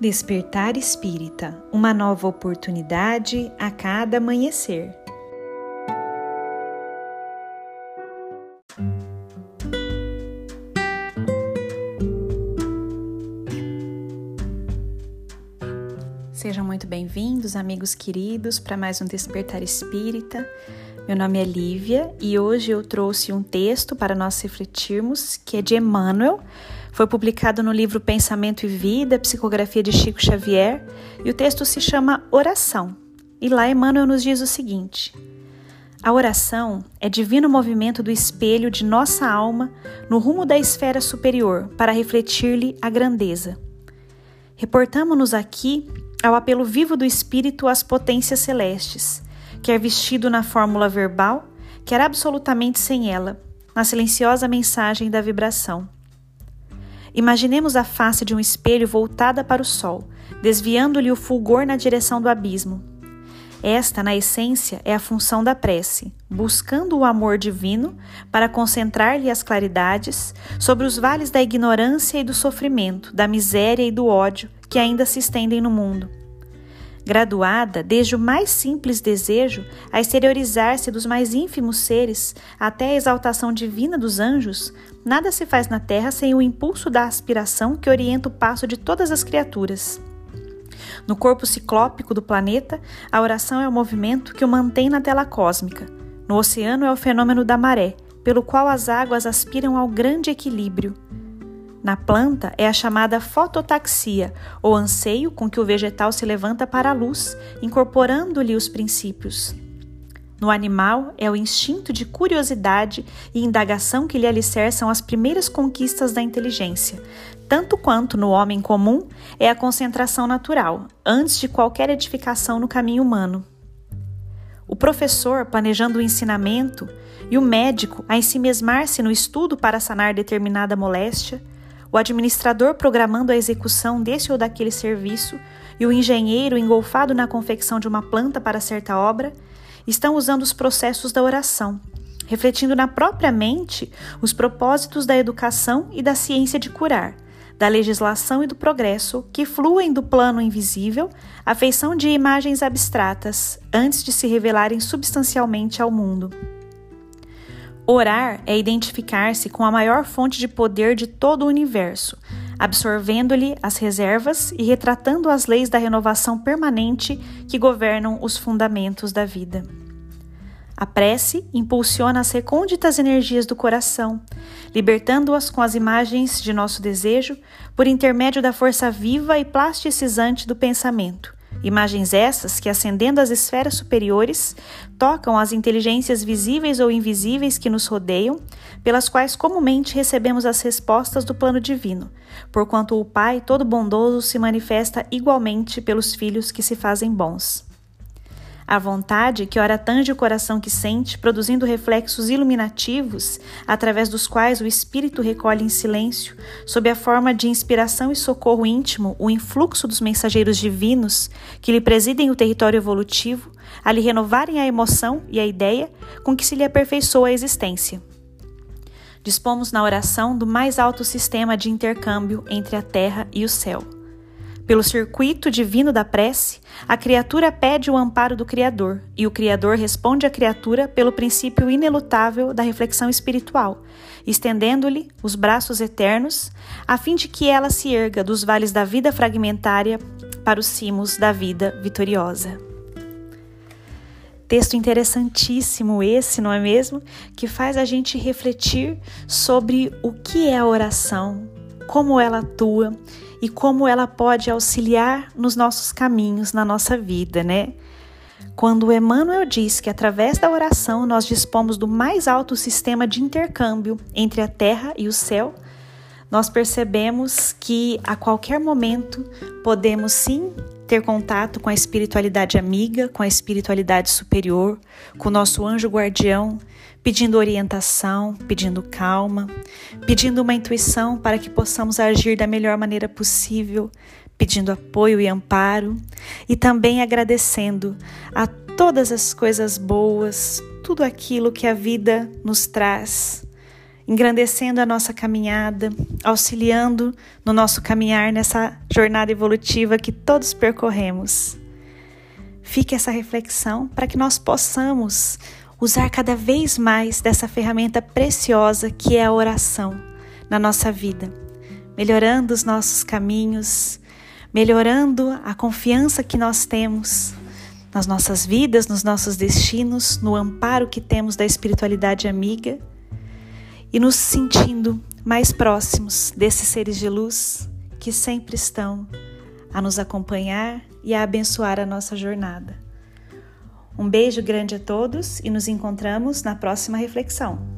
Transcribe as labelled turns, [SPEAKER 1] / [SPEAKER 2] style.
[SPEAKER 1] Despertar Espírita uma nova oportunidade a cada amanhecer. Sejam muito bem-vindos, amigos queridos, para mais um Despertar Espírita. Meu nome é Lívia e hoje eu trouxe um texto para nós refletirmos que é de Emmanuel foi publicado no livro Pensamento e Vida, Psicografia de Chico Xavier, e o texto se chama Oração. E lá Emmanuel nos diz o seguinte: A oração é divino movimento do espelho de nossa alma no rumo da esfera superior para refletir-lhe a grandeza. Reportamo-nos aqui ao apelo vivo do espírito às potências celestes, quer vestido na fórmula verbal, quer absolutamente sem ela, na silenciosa mensagem da vibração. Imaginemos a face de um espelho voltada para o sol, desviando-lhe o fulgor na direção do abismo. Esta, na essência, é a função da prece, buscando o amor divino para concentrar-lhe as claridades sobre os vales da ignorância e do sofrimento, da miséria e do ódio que ainda se estendem no mundo graduada desde o mais simples desejo a exteriorizar-se dos mais ínfimos seres até a exaltação divina dos anjos, nada se faz na terra sem o impulso da aspiração que orienta o passo de todas as criaturas. No corpo ciclópico do planeta, a oração é o movimento que o mantém na tela cósmica. No oceano é o fenômeno da maré, pelo qual as águas aspiram ao grande equilíbrio. Na planta é a chamada fototaxia, ou anseio com que o vegetal se levanta para a luz, incorporando-lhe os princípios. No animal é o instinto de curiosidade e indagação que lhe alicerçam as primeiras conquistas da inteligência, tanto quanto no homem comum é a concentração natural, antes de qualquer edificação no caminho humano. O professor planejando o ensinamento e o médico a ensimesmar-se no estudo para sanar determinada moléstia, o administrador programando a execução desse ou daquele serviço e o engenheiro engolfado na confecção de uma planta para certa obra, estão usando os processos da oração, refletindo na própria mente os propósitos da educação e da ciência de curar, da legislação e do progresso que fluem do plano invisível à feição de imagens abstratas antes de se revelarem substancialmente ao mundo. Orar é identificar-se com a maior fonte de poder de todo o universo, absorvendo-lhe as reservas e retratando as leis da renovação permanente que governam os fundamentos da vida. A prece impulsiona as recônditas energias do coração, libertando-as com as imagens de nosso desejo por intermédio da força viva e plasticizante do pensamento, Imagens essas que, ascendendo às esferas superiores, tocam as inteligências visíveis ou invisíveis que nos rodeiam, pelas quais comumente recebemos as respostas do plano divino, porquanto o Pai todo bondoso se manifesta igualmente pelos filhos que se fazem bons. A vontade, que ora tange o coração que sente, produzindo reflexos iluminativos, através dos quais o espírito recolhe em silêncio, sob a forma de inspiração e socorro íntimo, o influxo dos mensageiros divinos que lhe presidem o território evolutivo, a lhe renovarem a emoção e a ideia com que se lhe aperfeiçoa a existência. Dispomos na oração do mais alto sistema de intercâmbio entre a terra e o céu pelo circuito divino da prece, a criatura pede o amparo do Criador e o Criador responde à criatura pelo princípio inelutável da reflexão espiritual, estendendo-lhe os braços eternos, a fim de que ela se erga dos vales da vida fragmentária para os cimos da vida vitoriosa. Texto interessantíssimo esse, não é mesmo? Que faz a gente refletir sobre o que é a oração, como ela atua e como ela pode auxiliar nos nossos caminhos, na nossa vida, né? Quando Emmanuel diz que através da oração nós dispomos do mais alto sistema de intercâmbio entre a terra e o céu, nós percebemos que a qualquer momento podemos sim ter contato com a espiritualidade amiga, com a espiritualidade superior, com o nosso anjo guardião, pedindo orientação, pedindo calma, pedindo uma intuição para que possamos agir da melhor maneira possível, pedindo apoio e amparo e também agradecendo a todas as coisas boas, tudo aquilo que a vida nos traz engrandecendo a nossa caminhada, auxiliando no nosso caminhar nessa jornada evolutiva que todos percorremos. Fique essa reflexão para que nós possamos usar cada vez mais dessa ferramenta preciosa que é a oração na nossa vida, melhorando os nossos caminhos, melhorando a confiança que nós temos nas nossas vidas, nos nossos destinos, no amparo que temos da espiritualidade amiga e nos sentindo mais próximos desses seres de luz que sempre estão a nos acompanhar e a abençoar a nossa jornada. Um beijo grande a todos e nos encontramos na próxima reflexão.